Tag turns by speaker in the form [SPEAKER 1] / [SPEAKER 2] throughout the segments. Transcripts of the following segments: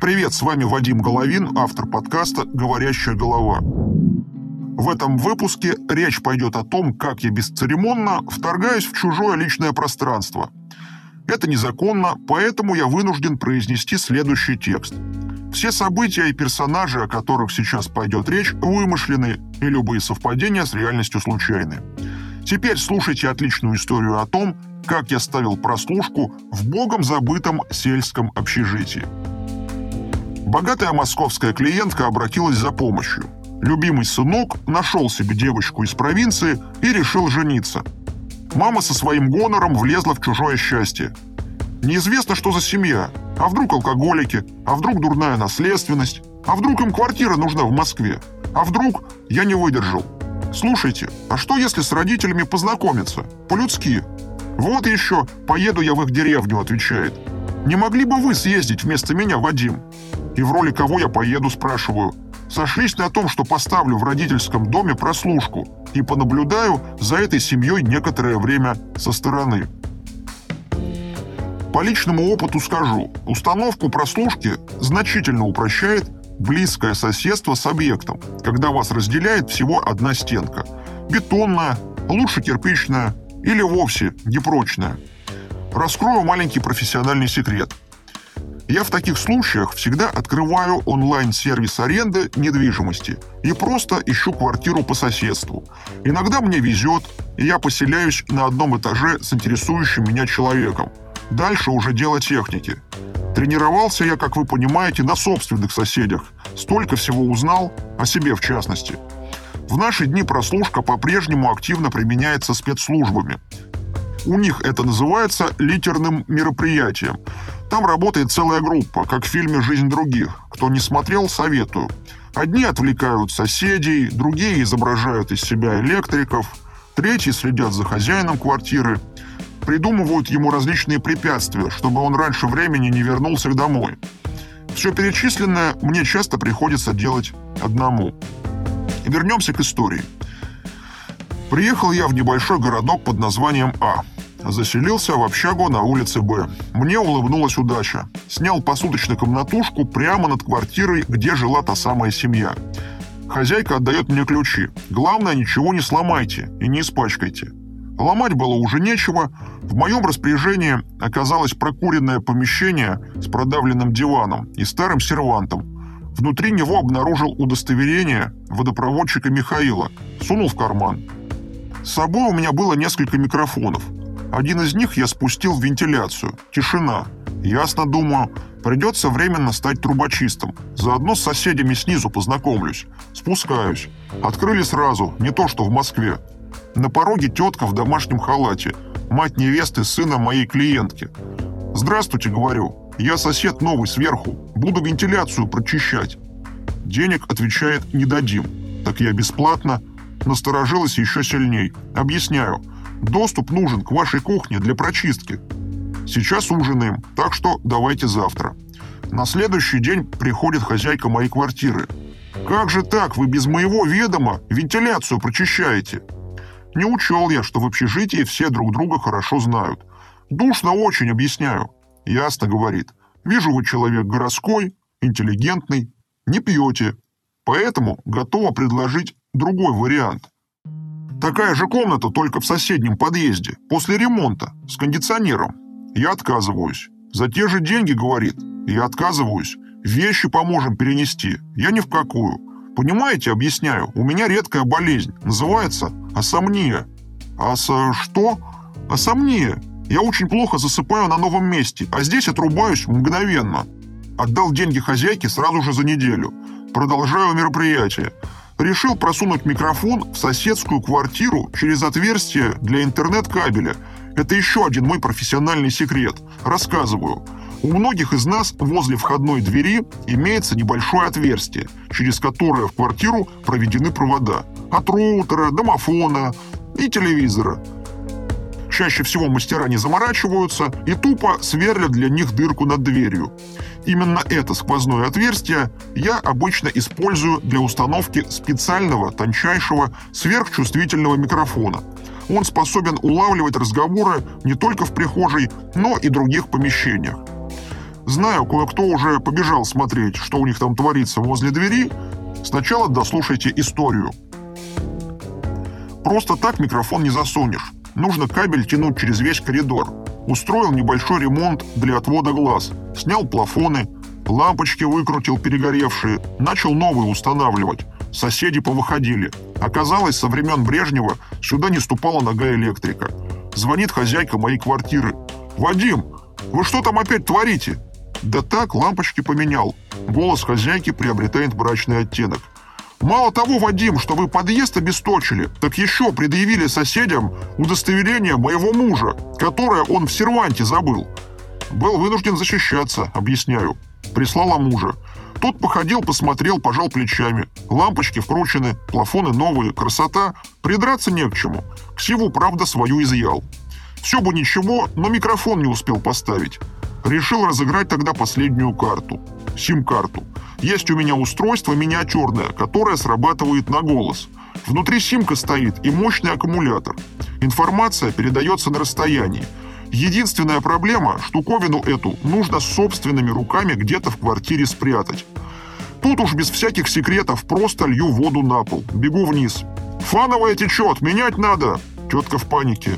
[SPEAKER 1] Привет, с вами Вадим Головин, автор подкаста «Говорящая голова». В этом выпуске речь пойдет о том, как я бесцеремонно вторгаюсь в чужое личное пространство. Это незаконно, поэтому я вынужден произнести следующий текст. Все события и персонажи, о которых сейчас пойдет речь, вымышлены, и любые совпадения с реальностью случайны. Теперь слушайте отличную историю о том, как я ставил прослушку в богом забытом сельском общежитии. Богатая московская клиентка обратилась за помощью. Любимый сынок нашел себе девочку из провинции и решил жениться. Мама со своим гонором влезла в чужое счастье. Неизвестно, что за семья. А вдруг алкоголики? А вдруг дурная наследственность? А вдруг им квартира нужна в Москве? А вдруг я не выдержал? Слушайте, а что если с родителями познакомиться? По-людски. Вот еще, поеду я в их деревню, отвечает. Не могли бы вы съездить вместо меня, Вадим? И в роли кого я поеду, спрашиваю сошлись на том, что поставлю в родительском доме прослушку и понаблюдаю за этой семьей некоторое время со стороны. По личному опыту скажу, установку прослушки значительно упрощает близкое соседство с объектом, когда вас разделяет всего одна стенка. Бетонная, лучше кирпичная или вовсе непрочная. Раскрою маленький профессиональный секрет – я в таких случаях всегда открываю онлайн-сервис аренды недвижимости и просто ищу квартиру по соседству. Иногда мне везет, и я поселяюсь на одном этаже с интересующим меня человеком. Дальше уже дело техники. Тренировался я, как вы понимаете, на собственных соседях. Столько всего узнал, о себе в частности. В наши дни прослушка по-прежнему активно применяется спецслужбами. У них это называется литерным мероприятием. Там работает целая группа, как в фильме «Жизнь других». Кто не смотрел, советую. Одни отвлекают соседей, другие изображают из себя электриков, третьи следят за хозяином квартиры, придумывают ему различные препятствия, чтобы он раньше времени не вернулся домой. Все перечисленное мне часто приходится делать одному. Вернемся к истории. Приехал я в небольшой городок под названием А – Заселился в общагу на улице Б. Мне улыбнулась удача. Снял посуточно комнатушку прямо над квартирой, где жила та самая семья. Хозяйка отдает мне ключи. Главное, ничего не сломайте и не испачкайте. Ломать было уже нечего. В моем распоряжении оказалось прокуренное помещение с продавленным диваном и старым сервантом. Внутри него обнаружил удостоверение водопроводчика Михаила. Сунул в карман. С собой у меня было несколько микрофонов. Один из них я спустил в вентиляцию. Тишина. Ясно думаю, придется временно стать трубочистом. Заодно с соседями снизу познакомлюсь. Спускаюсь. Открыли сразу, не то что в Москве. На пороге тетка в домашнем халате. Мать невесты сына моей клиентки. «Здравствуйте», — говорю. «Я сосед новый сверху. Буду вентиляцию прочищать». Денег, отвечает, не дадим. Так я бесплатно. Насторожилась еще сильней. Объясняю. Доступ нужен к вашей кухне для прочистки. Сейчас ужинаем, так что давайте завтра. На следующий день приходит хозяйка моей квартиры. Как же так, вы без моего ведома вентиляцию прочищаете? Не учел я, что в общежитии все друг друга хорошо знают. Душно очень, объясняю. Ясно, говорит. Вижу, вы человек городской, интеллигентный, не пьете. Поэтому готова предложить другой вариант. Такая же комната, только в соседнем подъезде, после ремонта, с кондиционером. Я отказываюсь. За те же деньги, говорит. Я отказываюсь. Вещи поможем перенести. Я ни в какую. Понимаете, объясняю, у меня редкая болезнь. Называется асомния. Ас... что? Асомния. Я очень плохо засыпаю на новом месте, а здесь отрубаюсь мгновенно. Отдал деньги хозяйке сразу же за неделю. Продолжаю мероприятие решил просунуть микрофон в соседскую квартиру через отверстие для интернет-кабеля. Это еще один мой профессиональный секрет. Рассказываю. У многих из нас возле входной двери имеется небольшое отверстие, через которое в квартиру проведены провода. От роутера, домофона и телевизора. Чаще всего мастера не заморачиваются и тупо сверлят для них дырку над дверью. Именно это сквозное отверстие я обычно использую для установки специального, тончайшего, сверхчувствительного микрофона. Он способен улавливать разговоры не только в прихожей, но и других помещениях. Знаю, кое-кто уже побежал смотреть, что у них там творится возле двери. Сначала дослушайте историю. Просто так микрофон не засунешь. Нужно кабель тянуть через весь коридор. Устроил небольшой ремонт для отвода глаз. Снял плафоны, лампочки выкрутил перегоревшие, начал новые устанавливать. Соседи повыходили. Оказалось, со времен Брежнева сюда не ступала нога электрика. Звонит хозяйка моей квартиры. «Вадим, вы что там опять творите?» «Да так, лампочки поменял». Голос хозяйки приобретает брачный оттенок. Мало того, Вадим, что вы подъезд обесточили, так еще предъявили соседям удостоверение моего мужа, которое он в серванте забыл. Был вынужден защищаться, объясняю. Прислала мужа. Тот походил, посмотрел, пожал плечами. Лампочки вкручены, плафоны новые, красота. Придраться не к чему. К сиву, правда, свою изъял. Все бы ничего, но микрофон не успел поставить. Решил разыграть тогда последнюю карту. Сим-карту. Есть у меня устройство миниатюрное, которое срабатывает на голос. Внутри симка стоит и мощный аккумулятор. Информация передается на расстоянии. Единственная проблема – штуковину эту нужно собственными руками где-то в квартире спрятать. Тут уж без всяких секретов просто лью воду на пол. Бегу вниз. «Фановая течет, менять надо!» Тетка в панике.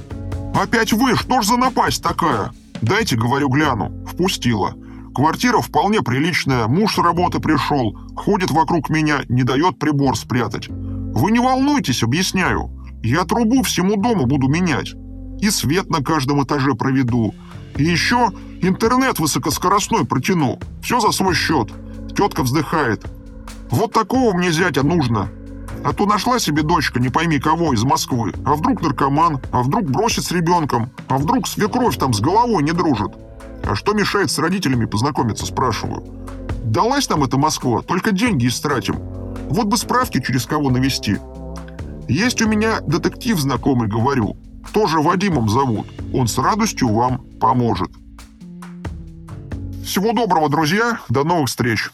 [SPEAKER 1] «Опять вы, что ж за напасть такая?» «Дайте, говорю, гляну». Впустила. Квартира вполне приличная, муж с работы пришел, ходит вокруг меня, не дает прибор спрятать. Вы не волнуйтесь, объясняю. Я трубу всему дому буду менять и свет на каждом этаже проведу. И еще интернет высокоскоростной протяну. Все за свой счет. Тетка вздыхает. Вот такого мне зятя нужно. А то нашла себе дочка, не пойми кого, из Москвы. А вдруг наркоман? А вдруг бросит с ребенком? А вдруг свекровь там с головой не дружит? А что мешает с родителями познакомиться, спрашиваю. Далась нам эта Москва, только деньги истратим. Вот бы справки через кого навести. Есть у меня детектив знакомый, говорю тоже Вадимом зовут. Он с радостью вам поможет. Всего доброго, друзья. До новых встреч.